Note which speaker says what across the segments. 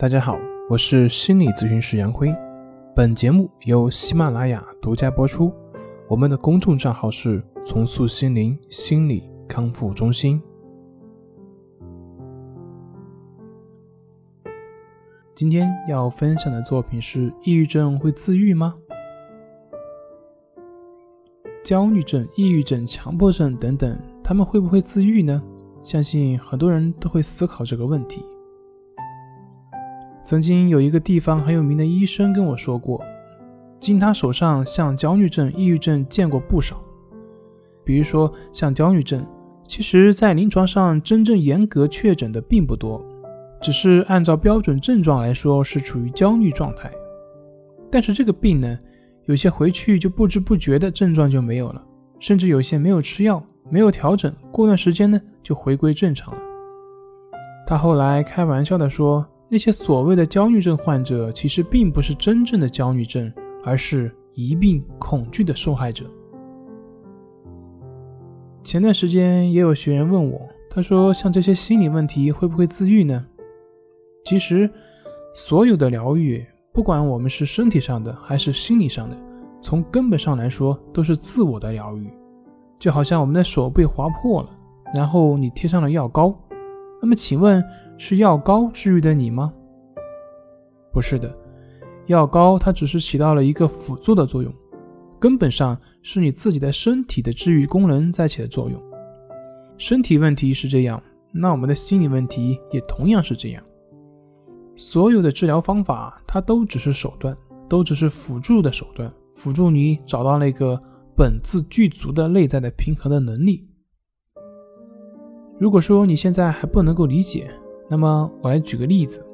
Speaker 1: 大家好，我是心理咨询师杨辉。本节目由喜马拉雅独家播出。我们的公众账号是“重塑心灵心理康复中心”。今天要分享的作品是：抑郁症会自愈吗？焦虑症、抑郁症、强迫症等等，他们会不会自愈呢？相信很多人都会思考这个问题。曾经有一个地方很有名的医生跟我说过，经他手上像焦虑症、抑郁症见过不少。比如说像焦虑症，其实在临床上真正严格确诊的并不多，只是按照标准症状来说是处于焦虑状态。但是这个病呢，有些回去就不知不觉的症状就没有了，甚至有些没有吃药、没有调整，过段时间呢就回归正常了。他后来开玩笑的说。那些所谓的焦虑症患者，其实并不是真正的焦虑症，而是疑病恐惧的受害者。前段时间也有学员问我，他说：“像这些心理问题会不会自愈呢？”其实，所有的疗愈，不管我们是身体上的还是心理上的，从根本上来说都是自我的疗愈。就好像我们的手被划破了，然后你贴上了药膏，那么请问？是药膏治愈的你吗？不是的，药膏它只是起到了一个辅助的作用，根本上是你自己的身体的治愈功能在起的作用。身体问题是这样，那我们的心理问题也同样是这样。所有的治疗方法它都只是手段，都只是辅助的手段，辅助你找到那个本自具足的内在的平衡的能力。如果说你现在还不能够理解，那么我来举个例子，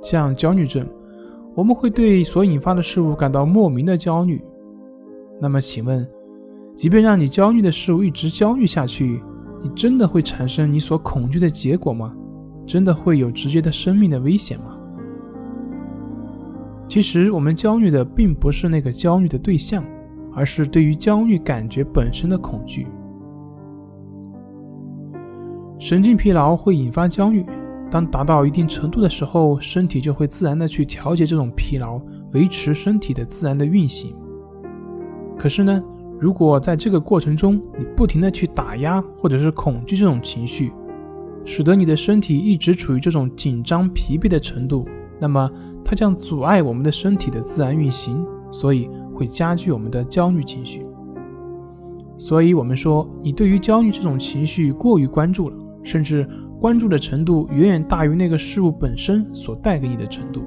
Speaker 1: 像焦虑症，我们会对所引发的事物感到莫名的焦虑。那么请问，即便让你焦虑的事物一直焦虑下去，你真的会产生你所恐惧的结果吗？真的会有直接的生命的危险吗？其实我们焦虑的并不是那个焦虑的对象，而是对于焦虑感觉本身的恐惧。神经疲劳会引发焦虑。当达到一定程度的时候，身体就会自然的去调节这种疲劳，维持身体的自然的运行。可是呢，如果在这个过程中你不停的去打压或者是恐惧这种情绪，使得你的身体一直处于这种紧张疲惫的程度，那么它将阻碍我们的身体的自然运行，所以会加剧我们的焦虑情绪。所以我们说，你对于焦虑这种情绪过于关注了，甚至。关注的程度远远大于那个事物本身所带给你的程度，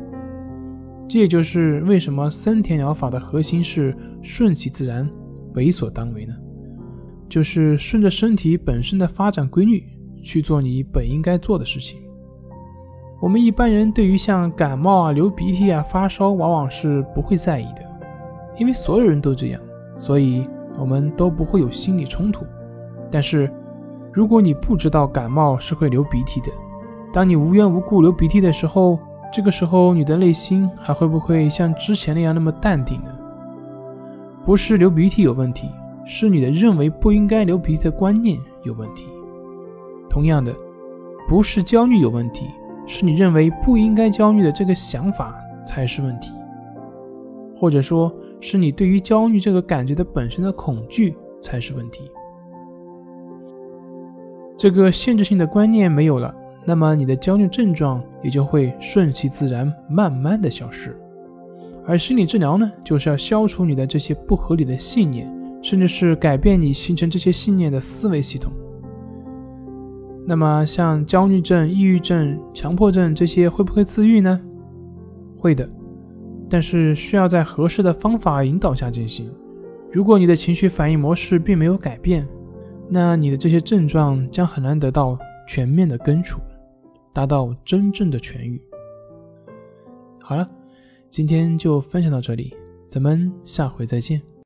Speaker 1: 这也就是为什么森田疗法的核心是顺其自然，为所当为呢？就是顺着身体本身的发展规律去做你本应该做的事情。我们一般人对于像感冒啊、流鼻涕啊、发烧，往往是不会在意的，因为所有人都这样，所以我们都不会有心理冲突。但是，如果你不知道感冒是会流鼻涕的，当你无缘无故流鼻涕的时候，这个时候你的内心还会不会像之前那样那么淡定呢？不是流鼻涕有问题，是你的认为不应该流鼻涕的观念有问题。同样的，不是焦虑有问题，是你认为不应该焦虑的这个想法才是问题，或者说是你对于焦虑这个感觉的本身的恐惧才是问题。这个限制性的观念没有了，那么你的焦虑症状也就会顺其自然，慢慢的消失。而心理治疗呢，就是要消除你的这些不合理的信念，甚至是改变你形成这些信念的思维系统。那么像焦虑症、抑郁症、强迫症这些会不会自愈呢？会的，但是需要在合适的方法引导下进行。如果你的情绪反应模式并没有改变，那你的这些症状将很难得到全面的根除，达到真正的痊愈。好了，今天就分享到这里，咱们下回再见。